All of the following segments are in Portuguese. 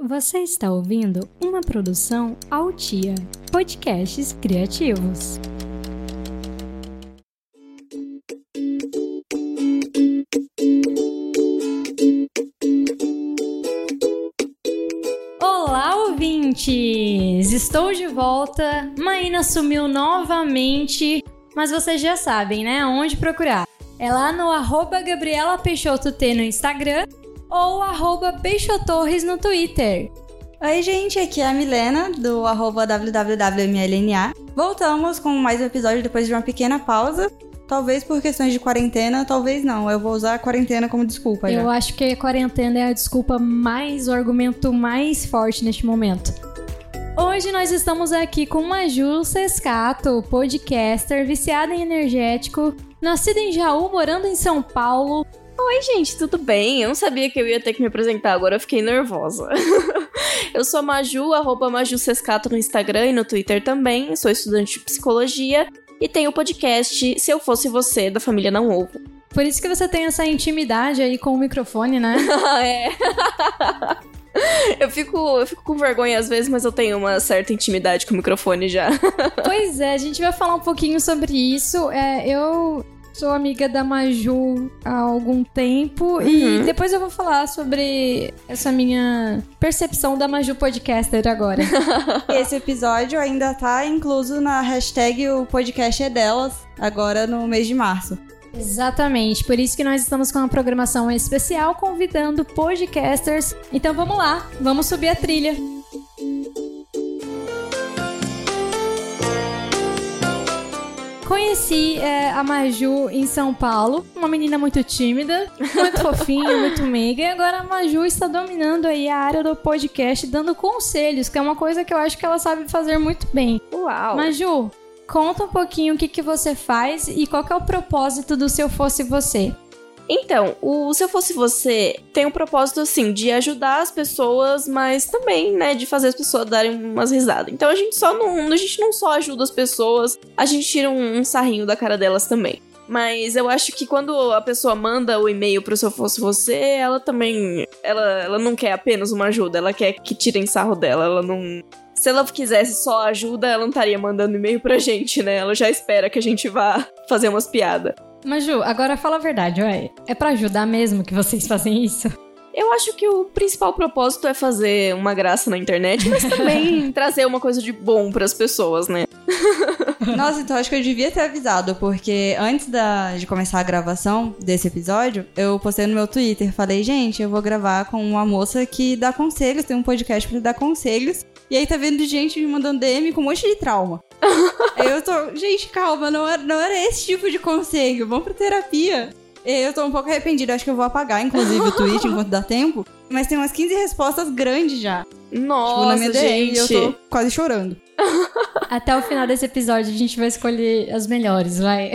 Você está ouvindo uma produção Altia, podcasts criativos. Olá, ouvintes! Estou de volta. Maína sumiu novamente, mas vocês já sabem, né? Onde procurar. É lá no arroba Gabriela Peixoto T no Instagram ou arroba Peixotorres no Twitter. Oi, gente, aqui é a Milena, do arroba www.mlna. Voltamos com mais um episódio depois de uma pequena pausa. Talvez por questões de quarentena, talvez não. Eu vou usar a quarentena como desculpa já. Eu acho que a quarentena é a desculpa mais, o argumento mais forte neste momento. Hoje nós estamos aqui com Maju Sescato, podcaster, viciada em energético, nascida em Jaú, morando em São Paulo, Oi, gente, tudo bem? Eu não sabia que eu ia ter que me apresentar, agora eu fiquei nervosa. eu sou a Maju, arroba Maju Sescato no Instagram e no Twitter também. Sou estudante de psicologia e tenho o podcast Se Eu Fosse Você, da família Não Ovo. Por isso que você tem essa intimidade aí com o microfone, né? é. Eu fico, eu fico com vergonha às vezes, mas eu tenho uma certa intimidade com o microfone já. pois é, a gente vai falar um pouquinho sobre isso. É, eu sou amiga da Maju há algum tempo uhum. e depois eu vou falar sobre essa minha percepção da Maju Podcaster agora. Esse episódio ainda tá incluso na hashtag o podcast é delas, agora no mês de março. Exatamente, por isso que nós estamos com uma programação especial convidando podcasters. Então vamos lá, vamos subir a trilha. Conheci é, a Maju em São Paulo, uma menina muito tímida, muito fofinha, muito meiga, e agora a Maju está dominando aí a área do podcast, dando conselhos, que é uma coisa que eu acho que ela sabe fazer muito bem. Uau! Maju, conta um pouquinho o que, que você faz e qual é o propósito do Se Eu Fosse Você. Então, o Se Eu Fosse Você tem um propósito, assim, de ajudar as pessoas, mas também, né, de fazer as pessoas darem umas risadas. Então a gente só não. A gente não só ajuda as pessoas, a gente tira um, um sarrinho da cara delas também. Mas eu acho que quando a pessoa manda o e-mail pro Se Eu Fosse Você, ela também. Ela, ela não quer apenas uma ajuda, ela quer que tirem sarro dela. Ela não. Se ela quisesse só ajuda, ela não estaria mandando e-mail pra gente, né? Ela já espera que a gente vá fazer umas piadas. Mas Ju, agora fala a verdade, ué. É para ajudar mesmo que vocês fazem isso? Eu acho que o principal propósito é fazer uma graça na internet, mas também trazer uma coisa de bom para as pessoas, né? Nossa, então acho que eu devia ter avisado, porque antes da, de começar a gravação desse episódio, eu postei no meu Twitter, falei, gente, eu vou gravar com uma moça que dá conselhos, tem um podcast para dar conselhos, e aí tá vendo gente me mandando DM com um monte de trauma. Eu tô, gente, calma, não era, não era esse tipo de conselho, vamos pra terapia. Eu tô um pouco arrependida, acho que eu vou apagar, inclusive, o tweet enquanto dá tempo. Mas tem umas 15 respostas grandes já. Nossa, tipo, na minha DM, gente. eu tô quase chorando. Até o final desse episódio a gente vai escolher as melhores, vai.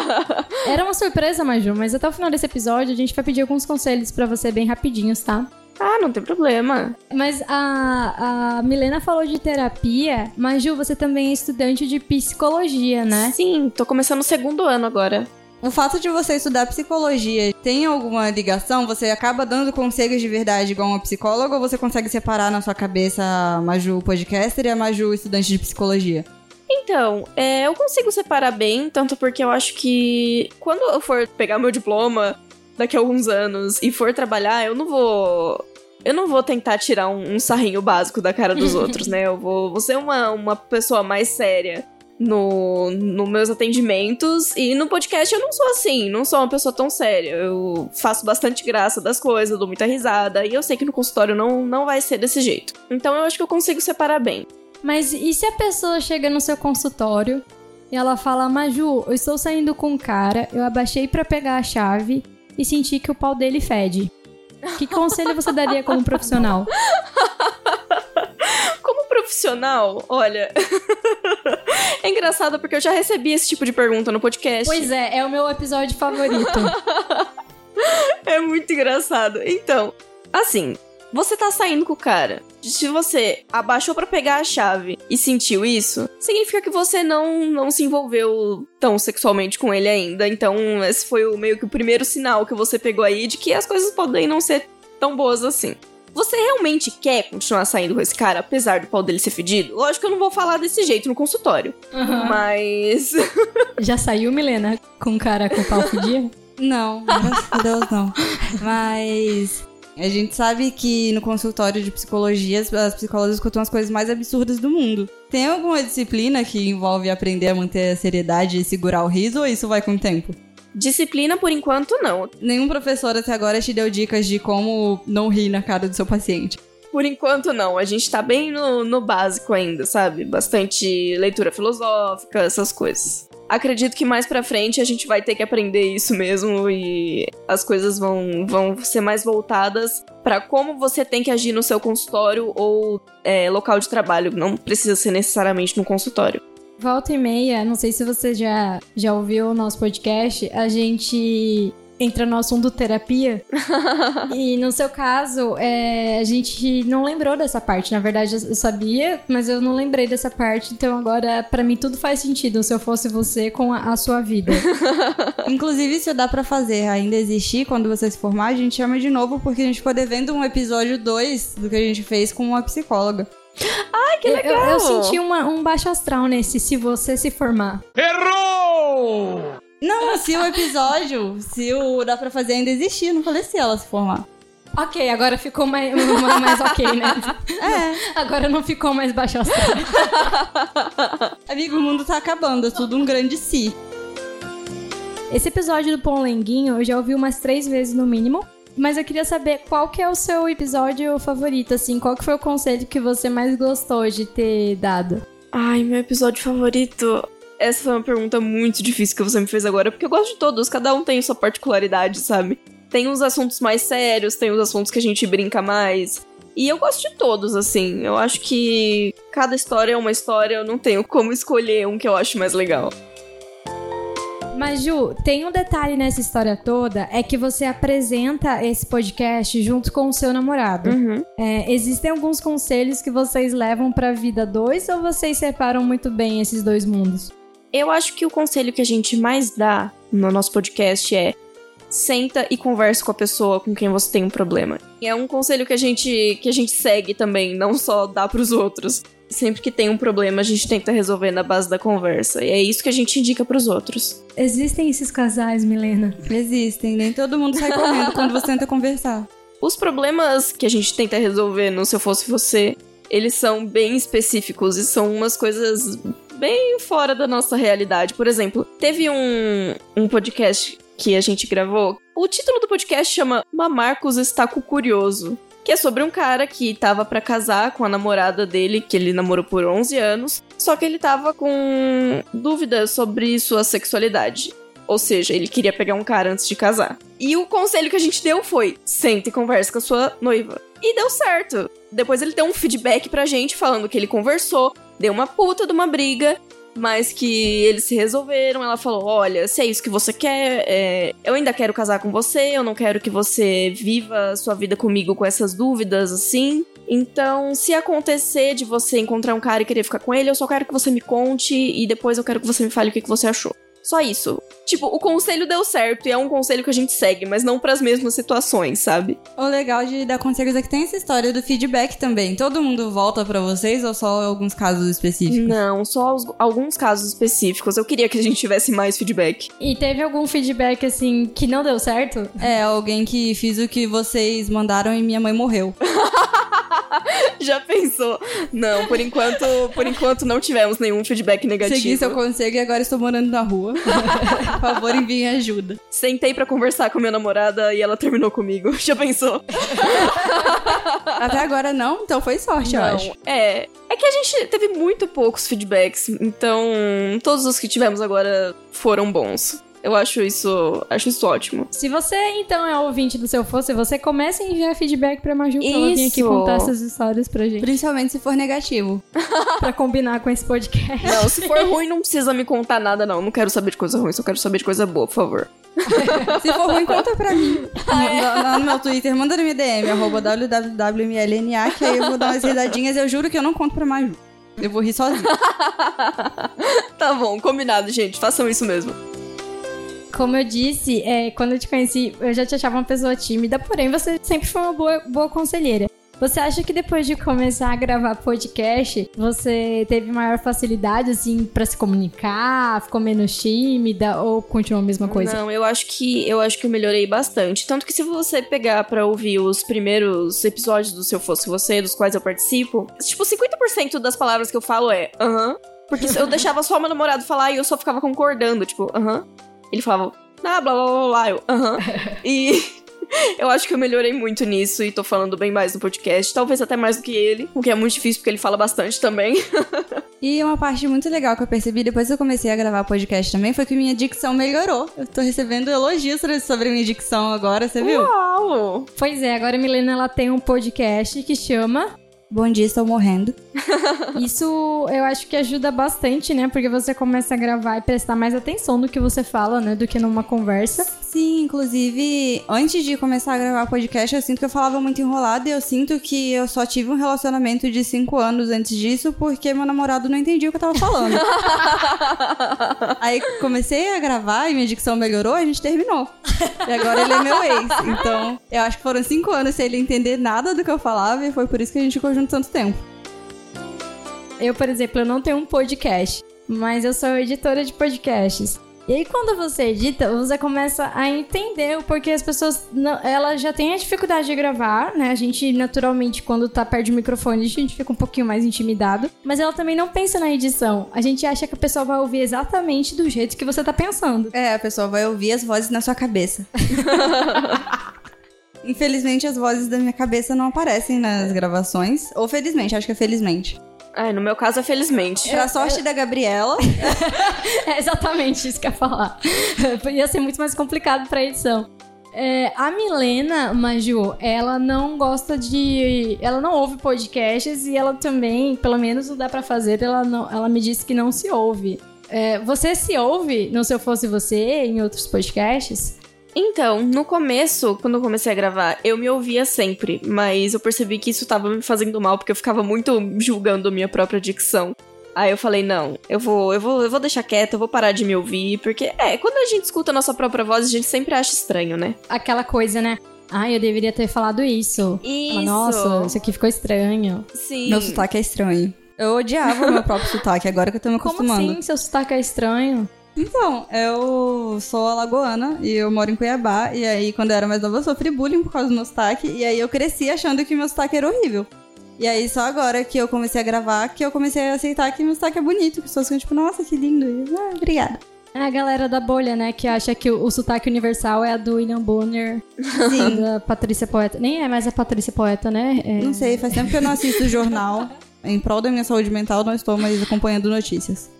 Era uma surpresa, Maju, mas até o final desse episódio a gente vai pedir alguns conselhos para você bem rapidinhos, tá? Ah, não tem problema. Mas a, a Milena falou de terapia, mas Ju, você também é estudante de psicologia, né? Sim, tô começando o segundo ano agora. O fato de você estudar psicologia tem alguma ligação? Você acaba dando conselhos de verdade igual uma psicóloga ou você consegue separar na sua cabeça a Maju podcaster e a Maju estudante de psicologia? Então, é, eu consigo separar bem, tanto porque eu acho que quando eu for pegar meu diploma daqui a alguns anos e for trabalhar, eu não vou. Eu não vou tentar tirar um, um sarrinho básico da cara dos outros, né? Eu vou, vou ser uma, uma pessoa mais séria no, no meus atendimentos. E no podcast eu não sou assim, não sou uma pessoa tão séria. Eu faço bastante graça das coisas, dou muita risada. E eu sei que no consultório não, não vai ser desse jeito. Então eu acho que eu consigo separar bem. Mas e se a pessoa chega no seu consultório e ela fala: Maju, eu estou saindo com um cara, eu abaixei para pegar a chave e senti que o pau dele fede? Que conselho você daria como profissional? Como profissional, olha. é engraçado porque eu já recebi esse tipo de pergunta no podcast. Pois é, é o meu episódio favorito. é muito engraçado. Então, assim, você tá saindo com o cara. Se você abaixou para pegar a chave e sentiu isso, significa que você não, não se envolveu tão sexualmente com ele ainda. Então, esse foi o, meio que o primeiro sinal que você pegou aí de que as coisas podem não ser tão boas assim. Você realmente quer continuar saindo com esse cara, apesar do pau dele ser fedido? Lógico que eu não vou falar desse jeito no consultório. Mas. Já saiu, Milena, com um cara com pau fedido? Não, graças a Deus não. Mas a gente sabe que no consultório de psicologia as psicólogas escutam as coisas mais absurdas do mundo. Tem alguma disciplina que envolve aprender a manter a seriedade e segurar o riso ou isso vai com o tempo? Disciplina, por enquanto, não. Nenhum professor até agora te deu dicas de como não rir na cara do seu paciente. Por enquanto, não. A gente tá bem no, no básico ainda, sabe? Bastante leitura filosófica, essas coisas. Acredito que mais pra frente a gente vai ter que aprender isso mesmo e as coisas vão, vão ser mais voltadas para como você tem que agir no seu consultório ou é, local de trabalho. Não precisa ser necessariamente no consultório. Volta e meia, não sei se você já, já ouviu o nosso podcast, a gente entra no assunto terapia. e no seu caso, é, a gente não lembrou dessa parte. Na verdade, eu sabia, mas eu não lembrei dessa parte. Então agora, para mim, tudo faz sentido se eu fosse você com a, a sua vida. Inclusive, se dá para fazer ainda existir quando você se formar, a gente chama de novo, porque a gente ficou devendo um episódio 2 do que a gente fez com uma psicóloga. Ai, que legal! Eu, eu senti uma, um baixo astral nesse se você se formar. Errou! Se o episódio, se o dá pra fazer ainda existir, não falei se ela se formar. Ok, agora ficou mais, mais ok, né? É. Agora não ficou mais baixo astral. Amigo, o mundo tá acabando, é tudo um grande si. Esse episódio do Pão Lenguinho eu já ouvi umas três vezes no mínimo. Mas eu queria saber qual que é o seu episódio favorito, assim, qual que foi o conselho que você mais gostou de ter dado? Ai, meu episódio favorito. Essa foi uma pergunta muito difícil que você me fez agora, porque eu gosto de todos, cada um tem sua particularidade, sabe? Tem uns assuntos mais sérios, tem os assuntos que a gente brinca mais. E eu gosto de todos, assim. Eu acho que cada história é uma história, eu não tenho como escolher um que eu acho mais legal. Mas, Ju, tem um detalhe nessa história toda: é que você apresenta esse podcast junto com o seu namorado. Uhum. É, existem alguns conselhos que vocês levam pra vida dois ou vocês separam muito bem esses dois mundos? Eu acho que o conselho que a gente mais dá no nosso podcast é senta e converse com a pessoa com quem você tem um problema. E é um conselho que a gente que a gente segue também, não só dá para os outros. Sempre que tem um problema, a gente tenta resolver na base da conversa. E é isso que a gente indica para os outros. Existem esses casais, Milena? Existem, nem todo mundo sai correndo quando você tenta conversar. Os problemas que a gente tenta resolver no Se Eu Fosse Você, eles são bem específicos e são umas coisas bem fora da nossa realidade. Por exemplo, teve um, um podcast que a gente gravou. O título do podcast chama Mamarcos está com curioso. Que é sobre um cara que tava para casar com a namorada dele, que ele namorou por 11 anos, só que ele tava com dúvidas sobre sua sexualidade. Ou seja, ele queria pegar um cara antes de casar. E o conselho que a gente deu foi: sente e converse com a sua noiva. E deu certo. Depois ele deu um feedback pra gente falando que ele conversou, deu uma puta de uma briga, mas que eles se resolveram. Ela falou: Olha, se é isso que você quer, é, eu ainda quero casar com você, eu não quero que você viva sua vida comigo com essas dúvidas assim. Então, se acontecer de você encontrar um cara e querer ficar com ele, eu só quero que você me conte e depois eu quero que você me fale o que, que você achou. Só isso. Tipo, o conselho deu certo e é um conselho que a gente segue, mas não para as mesmas situações, sabe? O legal de dar conselhos é que tem essa história do feedback também. Todo mundo volta para vocês ou só alguns casos específicos? Não, só os, alguns casos específicos. Eu queria que a gente tivesse mais feedback. E teve algum feedback, assim, que não deu certo? É, alguém que fiz o que vocês mandaram e minha mãe morreu. Já pensou? Não, por enquanto, por enquanto não tivemos nenhum feedback negativo. Segui seu conselho e agora estou morando na rua. Por favor, enviem ajuda. Sentei para conversar com minha namorada e ela terminou comigo. Já pensou? Até agora não, então foi sorte, não, eu acho. É. É que a gente teve muito poucos feedbacks, então todos os que tivemos agora foram bons. Eu acho isso, acho isso ótimo. Se você, então, é ouvinte do Seu Fosse, você comece a enviar feedback pra Maju pra ela vir aqui contar essas histórias pra gente. Principalmente se for negativo. pra combinar com esse podcast. Não, se for ruim, não precisa me contar nada, não. Não quero saber de coisa ruim, só quero saber de coisa boa, por favor. se for ruim, conta pra mim. Lá no meu Twitter, manda no meu DM, arroba www.mlna, que aí eu vou dar umas risadinhas. Eu juro que eu não conto pra Maju. Eu vou rir sozinho. tá bom, combinado, gente. Façam isso mesmo. Como eu disse, é, quando eu te conheci, eu já te achava uma pessoa tímida, porém você sempre foi uma boa, boa conselheira. Você acha que depois de começar a gravar podcast, você teve maior facilidade, assim, para se comunicar? Ficou menos tímida ou continuou a mesma coisa? Não, eu acho que eu acho que eu melhorei bastante. Tanto que se você pegar para ouvir os primeiros episódios do Se Eu Fosse Você, dos quais eu participo, tipo, 50% das palavras que eu falo é aham. Uh -huh, porque eu deixava só meu namorado falar e eu só ficava concordando, tipo, aham. Uh -huh. Ele falava, ah, blá blá blá blá, eu, aham. Uh -huh. e. Eu acho que eu melhorei muito nisso e tô falando bem mais no podcast. Talvez até mais do que ele, o que é muito difícil porque ele fala bastante também. e uma parte muito legal que eu percebi depois que eu comecei a gravar podcast também foi que minha dicção melhorou. Eu tô recebendo elogios sobre minha dicção agora, você viu? Uau! Pois é, agora a Milena ela tem um podcast que chama Bom dia, estou morrendo. Isso eu acho que ajuda bastante, né? Porque você começa a gravar e prestar mais atenção no que você fala, né? Do que numa conversa. Sim, inclusive, antes de começar a gravar podcast, eu sinto que eu falava muito enrolado e eu sinto que eu só tive um relacionamento de cinco anos antes disso porque meu namorado não entendia o que eu tava falando. Aí comecei a gravar e minha dicção melhorou, a gente terminou. E agora ele é meu ex. Então, eu acho que foram cinco anos sem ele entender nada do que eu falava e foi por isso que a gente ficou junto tanto tempo. Eu, por exemplo, eu não tenho um podcast, mas eu sou editora de podcasts. E aí, quando você edita, você começa a entender o porquê as pessoas. Não, ela já tem a dificuldade de gravar, né? A gente, naturalmente, quando tá perto do microfone, a gente fica um pouquinho mais intimidado. Mas ela também não pensa na edição. A gente acha que a pessoa vai ouvir exatamente do jeito que você tá pensando. É, a pessoa vai ouvir as vozes na sua cabeça. Infelizmente, as vozes da minha cabeça não aparecem nas gravações. Ou felizmente, acho que é felizmente. É, no meu caso é felizmente. Pra sorte da Gabriela. é exatamente isso que eu ia falar. Ia ser muito mais complicado pra edição. É, a Milena Maju, ela não gosta de. Ela não ouve podcasts e ela também, pelo menos o dá pra fazer, ela, não, ela me disse que não se ouve. É, você se ouve no Se Eu Fosse Você, em outros podcasts? Então, no começo, quando eu comecei a gravar, eu me ouvia sempre, mas eu percebi que isso tava me fazendo mal porque eu ficava muito julgando a minha própria dicção. Aí eu falei, não, eu vou, eu vou, eu vou deixar quieto, eu vou parar de me ouvir, porque é, quando a gente escuta a nossa própria voz, a gente sempre acha estranho, né? Aquela coisa, né? Ai, eu deveria ter falado isso. Isso. Nossa, isso aqui ficou estranho. Sim. Meu sotaque é estranho. Eu odiava o meu próprio sotaque, agora que eu tô me acostumando. Como assim? Seu sotaque é estranho? Então, eu sou alagoana e eu moro em Cuiabá. E aí, quando eu era mais nova, eu sofri bullying por causa do meu sotaque. E aí, eu cresci achando que meu sotaque era horrível. E aí, só agora que eu comecei a gravar, que eu comecei a aceitar que meu sotaque é bonito. Que as pessoas ficam tipo, nossa, que lindo. E eu, ah, obrigada. É a galera da bolha, né? Que acha que o, o sotaque universal é a do William Bonner. Sim. Da Patrícia Poeta. Nem é mais a Patrícia Poeta, né? É... Não sei, faz tempo que eu não assisto jornal. Em prol da minha saúde mental, não estou mais acompanhando notícias.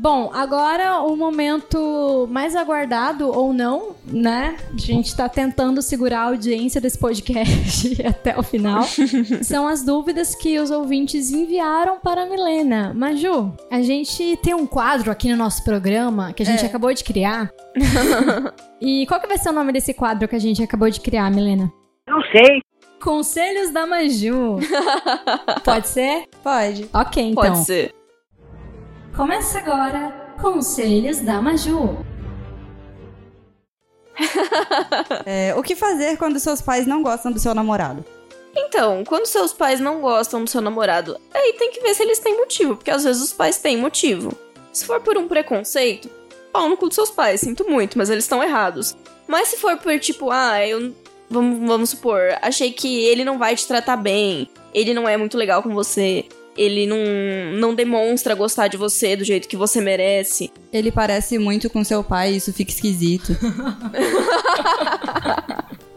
Bom, agora o momento mais aguardado ou não, né? A gente tá tentando segurar a audiência desse podcast até o final. São as dúvidas que os ouvintes enviaram para a Milena. Maju, a gente tem um quadro aqui no nosso programa que a gente É. acabou de criar. e qual que vai ser o nome desse quadro que a gente acabou de criar, Milena? Não sei. Conselhos da Maju. Pode ser? Pode. Ok, então. Pode ser. Começa agora Conselhos da Maju. É, o que fazer quando seus pais não gostam do seu namorado? Então, quando seus pais não gostam do seu namorado, aí tem que ver se eles têm motivo, porque às vezes os pais têm motivo. Se for por um preconceito, pau no cu dos seus pais, sinto muito, mas eles estão errados. Mas se for por tipo, ah, eu. Vamos, vamos supor, achei que ele não vai te tratar bem, ele não é muito legal com você, ele não, não demonstra gostar de você do jeito que você merece. Ele parece muito com seu pai isso fica esquisito.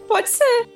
Pode ser.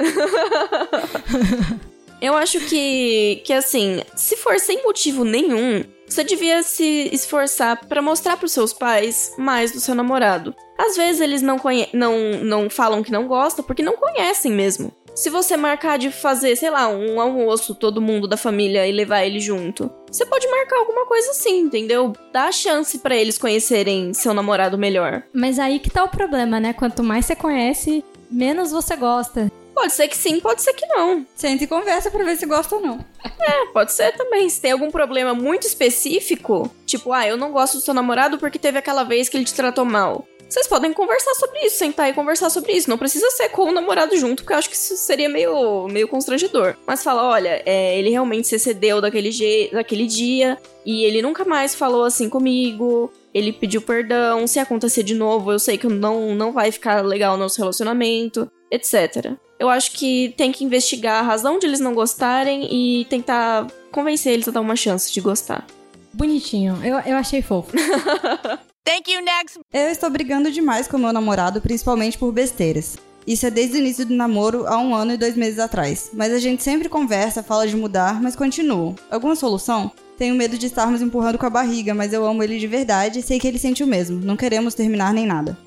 Eu acho que, que assim, se for sem motivo nenhum, você devia se esforçar pra mostrar pros seus pais mais do seu namorado. Às vezes eles não, não, não falam que não gostam porque não conhecem mesmo. Se você marcar de fazer, sei lá, um almoço, todo mundo da família e levar ele junto, você pode marcar alguma coisa assim, entendeu? Dá a chance pra eles conhecerem seu namorado melhor. Mas aí que tá o problema, né? Quanto mais você conhece, menos você gosta. Pode ser que sim, pode ser que não. Senta e conversa pra ver se gosta ou não. É, pode ser também. Se tem algum problema muito específico, tipo, ah, eu não gosto do seu namorado porque teve aquela vez que ele te tratou mal. vocês podem conversar sobre isso, sentar e conversar sobre isso. Não precisa ser com o namorado junto, porque eu acho que isso seria meio, meio constrangedor. Mas fala, olha, é, ele realmente se excedeu daquele, daquele dia e ele nunca mais falou assim comigo. Ele pediu perdão. Se acontecer de novo, eu sei que não, não vai ficar legal nosso relacionamento, etc. Eu acho que tem que investigar a razão de eles não gostarem e tentar convencer eles a dar uma chance de gostar. Bonitinho, eu, eu achei fofo. Thank you, next! Eu estou brigando demais com meu namorado, principalmente por besteiras. Isso é desde o início do namoro, há um ano e dois meses atrás. Mas a gente sempre conversa, fala de mudar, mas continua. Alguma solução? Tenho medo de estarmos empurrando com a barriga, mas eu amo ele de verdade e sei que ele sente o mesmo. Não queremos terminar nem nada.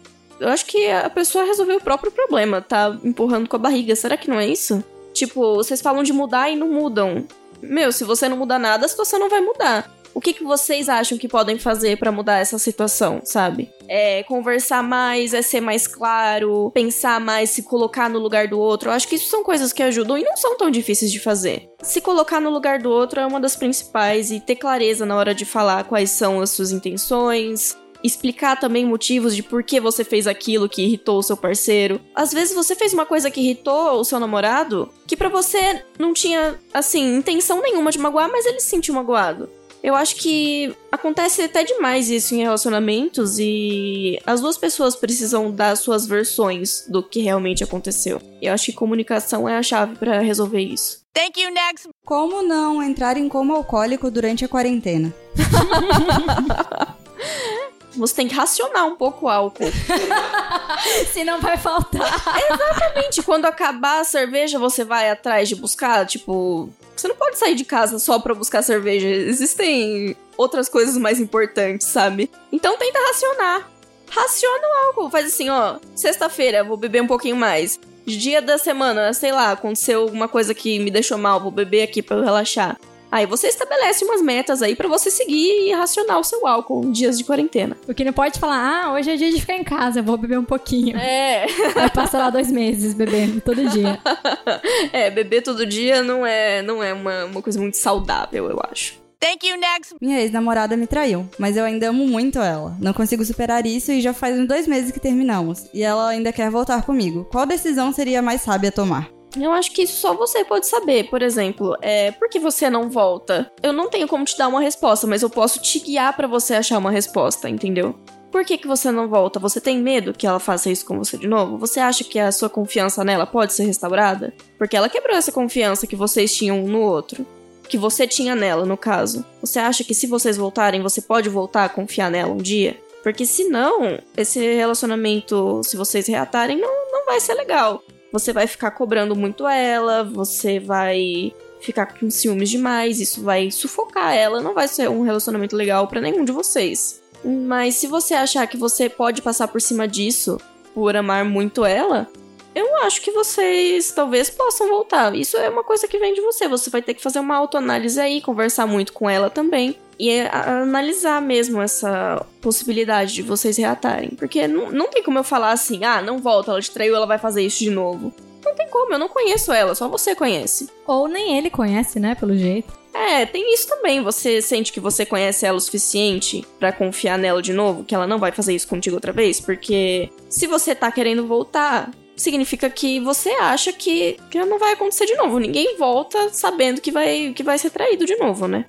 Eu acho que a pessoa resolveu o próprio problema, tá empurrando com a barriga. Será que não é isso? Tipo, vocês falam de mudar e não mudam. Meu, se você não mudar nada, a situação não vai mudar. O que, que vocês acham que podem fazer para mudar essa situação, sabe? É conversar mais, é ser mais claro, pensar mais, se colocar no lugar do outro. Eu acho que isso são coisas que ajudam e não são tão difíceis de fazer. Se colocar no lugar do outro é uma das principais e ter clareza na hora de falar quais são as suas intenções, explicar também motivos de por que você fez aquilo que irritou o seu parceiro. Às vezes você fez uma coisa que irritou o seu namorado, que para você não tinha, assim, intenção nenhuma de magoar, mas ele se sentiu magoado. Eu acho que acontece até demais isso em relacionamentos e as duas pessoas precisam dar suas versões do que realmente aconteceu. E eu acho que comunicação é a chave para resolver isso. Thank you, next. Como não entrar em coma alcoólico durante a quarentena? Você tem que racionar um pouco o álcool. Se não vai faltar. Exatamente. Quando acabar a cerveja, você vai atrás de buscar, tipo, você não pode sair de casa só pra buscar cerveja. Existem outras coisas mais importantes, sabe? Então tenta racionar. Raciona o álcool. Faz assim, ó. Sexta-feira, vou beber um pouquinho mais. Dia da semana, sei lá, aconteceu alguma coisa que me deixou mal, vou beber aqui pra eu relaxar. Aí você estabelece umas metas aí para você seguir e racionar o seu álcool em dias de quarentena. O que não pode falar, ah, hoje é dia de ficar em casa, vou beber um pouquinho. É. Vai passar lá dois meses bebendo todo dia. é, beber todo dia não é, não é uma, uma coisa muito saudável, eu acho. Thank you, next! Minha ex-namorada me traiu, mas eu ainda amo muito ela. Não consigo superar isso e já faz uns dois meses que terminamos. E ela ainda quer voltar comigo. Qual decisão seria mais sábia tomar? Eu acho que só você pode saber. Por exemplo, é, por que você não volta? Eu não tenho como te dar uma resposta, mas eu posso te guiar para você achar uma resposta, entendeu? Por que, que você não volta? Você tem medo que ela faça isso com você de novo? Você acha que a sua confiança nela pode ser restaurada? Porque ela quebrou essa confiança que vocês tinham um no outro. Que você tinha nela, no caso. Você acha que se vocês voltarem, você pode voltar a confiar nela um dia? Porque se não, esse relacionamento, se vocês reatarem, não, não vai ser legal você vai ficar cobrando muito ela, você vai ficar com ciúmes demais, isso vai sufocar ela, não vai ser um relacionamento legal para nenhum de vocês. Mas se você achar que você pode passar por cima disso por amar muito ela, eu acho que vocês talvez possam voltar. Isso é uma coisa que vem de você. Você vai ter que fazer uma autoanálise aí, conversar muito com ela também. E é analisar mesmo essa possibilidade de vocês reatarem. Porque não, não tem como eu falar assim, ah, não volta, ela te traiu, ela vai fazer isso de novo. Não tem como, eu não conheço ela, só você conhece. Ou nem ele conhece, né, pelo jeito. É, tem isso também. Você sente que você conhece ela o suficiente para confiar nela de novo, que ela não vai fazer isso contigo outra vez? Porque se você tá querendo voltar, significa que você acha que, que não vai acontecer de novo. Ninguém volta sabendo que vai, que vai ser traído de novo, né?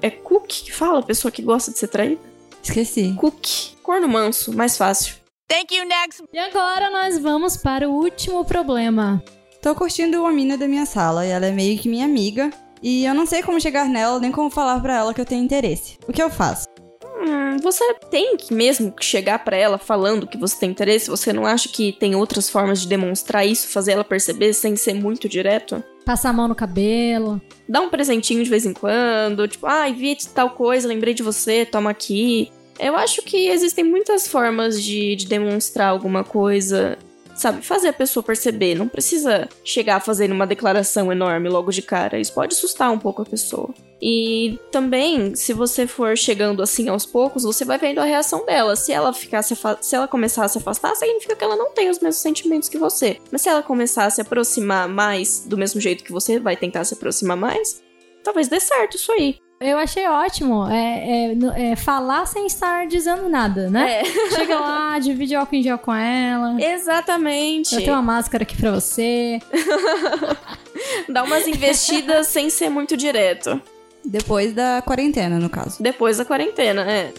É Cook que fala, a pessoa que gosta de ser traída? Esqueci. Cook. Corno manso, mais fácil. Thank you, next! E agora nós vamos para o último problema. Tô curtindo uma mina da minha sala e ela é meio que minha amiga. E eu não sei como chegar nela, nem como falar para ela que eu tenho interesse. O que eu faço? Hum, você tem que mesmo chegar para ela falando que você tem interesse? Você não acha que tem outras formas de demonstrar isso, fazer ela perceber sem ser muito direto? Passar a mão no cabelo. Dá um presentinho de vez em quando, tipo, ai, ah, vi tal coisa, lembrei de você, toma aqui. Eu acho que existem muitas formas de, de demonstrar alguma coisa sabe, fazer a pessoa perceber. Não precisa chegar fazendo uma declaração enorme logo de cara. Isso pode assustar um pouco a pessoa. E também, se você for chegando assim aos poucos, você vai vendo a reação dela. Se ela ficar se, se ela começar a se afastar, significa que ela não tem os mesmos sentimentos que você. Mas se ela começar a se aproximar mais do mesmo jeito que você vai tentar se aproximar mais, talvez dê certo isso aí. Eu achei ótimo. É, é, é falar sem estar dizendo nada, né? É, Chega lá, divide álcool em gel com ela. exatamente. Eu tenho uma máscara aqui pra você. Dá umas investidas sem ser muito direto. Depois da quarentena, no caso. Depois da quarentena, é.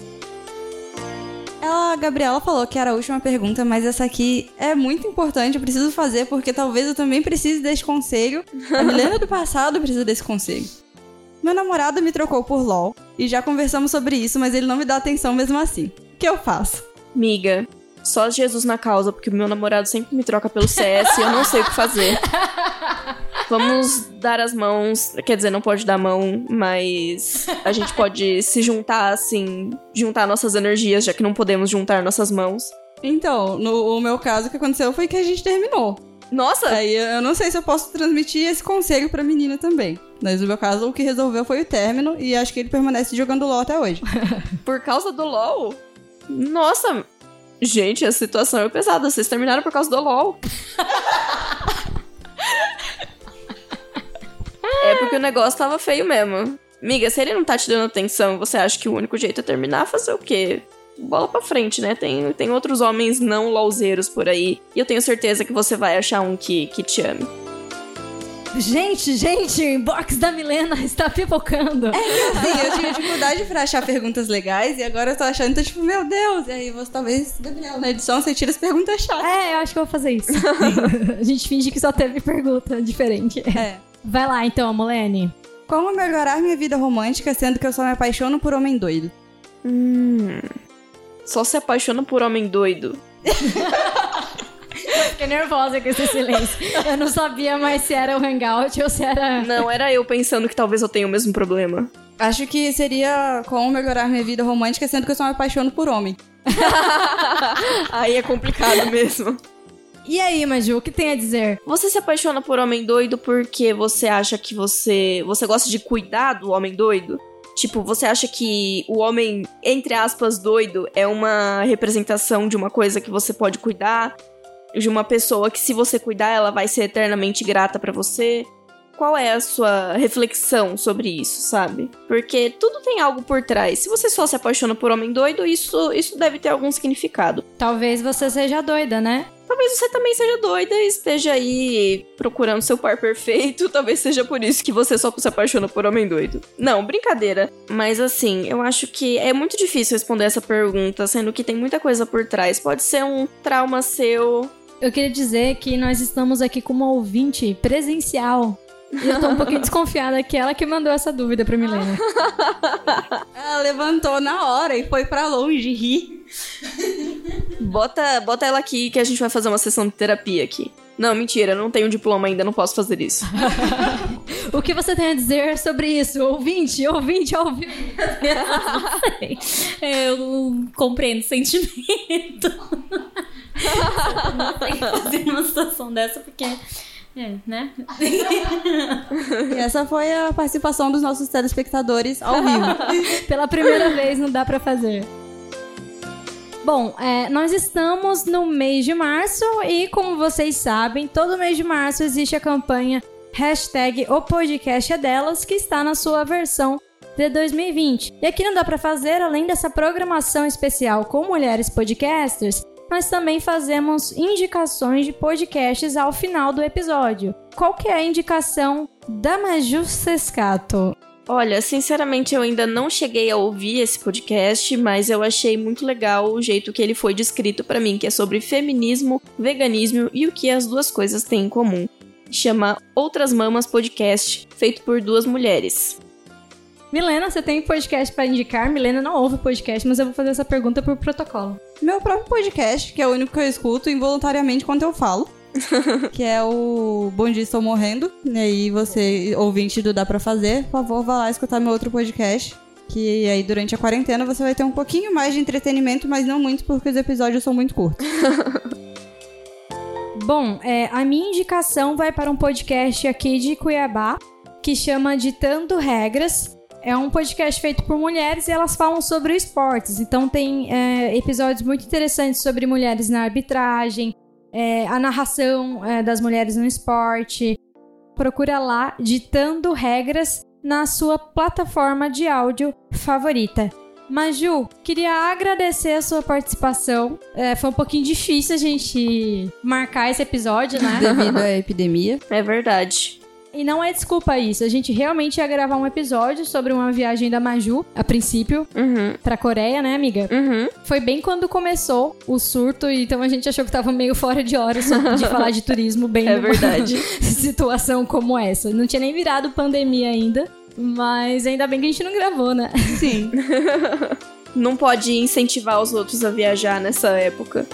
Ela, a Gabriela falou que era a última pergunta, mas essa aqui é muito importante, eu preciso fazer, porque talvez eu também precise desse conselho. A Milena do passado precisa desse conselho. Meu namorado me trocou por LOL e já conversamos sobre isso, mas ele não me dá atenção mesmo assim. O que eu faço? Miga, só Jesus na causa, porque o meu namorado sempre me troca pelo CS e eu não sei o que fazer. Vamos dar as mãos. Quer dizer, não pode dar mão, mas a gente pode se juntar, assim, juntar nossas energias, já que não podemos juntar nossas mãos. Então, no o meu caso, o que aconteceu foi que a gente terminou. Nossa! Aí eu não sei se eu posso transmitir esse conselho pra menina também. Mas no meu caso, o que resolveu foi o término e acho que ele permanece jogando LOL até hoje. Por causa do LOL? Nossa! Gente, a situação é pesada. Vocês terminaram por causa do LOL. é porque o negócio tava feio mesmo. Miga, se ele não tá te dando atenção, você acha que o único jeito é terminar, fazer o quê? Bola pra frente, né? Tem, tem outros homens não LOLzeiros por aí. E eu tenho certeza que você vai achar um que, que te ame. Gente, gente, o inbox da Milena está pipocando. Sim, eu tinha dificuldade pra achar perguntas legais e agora eu tô achando, tô tipo, meu Deus. E aí você talvez, Gabriel, na edição você tira as perguntas chatas. É, eu acho que eu vou fazer isso. a gente finge que só teve pergunta diferente. É. Vai lá então, Molene. Como melhorar minha vida romântica sendo que eu só me apaixono por homem doido? Hum. Só se apaixona por homem doido. Fiquei nervosa com esse silêncio. Eu não sabia mais se era o Hangout ou se era. Não, era eu pensando que talvez eu tenha o mesmo problema. Acho que seria como melhorar minha vida romântica sendo que eu só me apaixono por homem. Aí é complicado mesmo. E aí, Maju, o que tem a dizer? Você se apaixona por homem doido porque você acha que você. Você gosta de cuidar do homem doido? Tipo, você acha que o homem, entre aspas, doido é uma representação de uma coisa que você pode cuidar? De uma pessoa que, se você cuidar, ela vai ser eternamente grata pra você? Qual é a sua reflexão sobre isso, sabe? Porque tudo tem algo por trás. Se você só se apaixona por homem doido, isso, isso deve ter algum significado. Talvez você seja doida, né? Talvez você também seja doida e esteja aí procurando seu par perfeito. Talvez seja por isso que você só se apaixona por homem doido. Não, brincadeira. Mas assim, eu acho que é muito difícil responder essa pergunta, sendo que tem muita coisa por trás. Pode ser um trauma seu. Eu queria dizer que nós estamos aqui com uma ouvinte presencial. E eu tô um pouquinho desconfiada que ela que mandou essa dúvida pra Milena. Ela levantou na hora e foi pra longe rir. Bota, bota ela aqui que a gente vai fazer uma sessão de terapia aqui. Não, mentira, eu não tenho diploma ainda, não posso fazer isso. O que você tem a dizer sobre isso? Ouvinte, ouvinte, ouvinte. Eu compreendo o sentimento. não sei fazer numa situação dessa, porque. É, né? E essa foi a participação dos nossos telespectadores ao vivo. Pela primeira vez não dá pra fazer. Bom, é, nós estamos no mês de março e, como vocês sabem, todo mês de março existe a campanha hashtag O Podcast é Delas, que está na sua versão de 2020. E aqui não dá pra fazer, além dessa programação especial com mulheres podcasters, nós também fazemos indicações de podcasts ao final do episódio. Qual que é a indicação da Maju Sescato? Olha, sinceramente eu ainda não cheguei a ouvir esse podcast, mas eu achei muito legal o jeito que ele foi descrito pra mim, que é sobre feminismo, veganismo e o que as duas coisas têm em comum. Chama Outras Mamas Podcast, feito por duas mulheres. Milena, você tem podcast pra indicar? Milena não ouve podcast, mas eu vou fazer essa pergunta por protocolo. Meu próprio podcast, que é o único que eu escuto involuntariamente quando eu falo. que é o Bom Dia Estou Morrendo. E aí você, ouvinte do Dá Pra Fazer, por favor, vá lá escutar meu outro podcast. Que aí durante a quarentena você vai ter um pouquinho mais de entretenimento, mas não muito porque os episódios são muito curtos. Bom, é, a minha indicação vai para um podcast aqui de Cuiabá que chama Ditando Regras. É um podcast feito por mulheres e elas falam sobre esportes. Então tem é, episódios muito interessantes sobre mulheres na arbitragem, é, a narração é, das mulheres no esporte. Procura lá, Ditando Regras. na sua plataforma de áudio favorita. Maju, queria agradecer a sua participação. É, foi um pouquinho difícil a gente marcar esse episódio, né? Devido à epidemia. É verdade. E não é desculpa isso. A gente realmente ia gravar um episódio sobre uma viagem da Maju, a princípio, Uhum. pra Coreia, né, amiga? Uhum. Foi bem quando começou o surto, então a gente achou que tava meio fora de hora de falar de turismo bem É verdade. situação como essa. Não tinha nem virado pandemia ainda, mas ainda bem que a gente não gravou, né? Sim. Não pode incentivar os outros a viajar nessa época.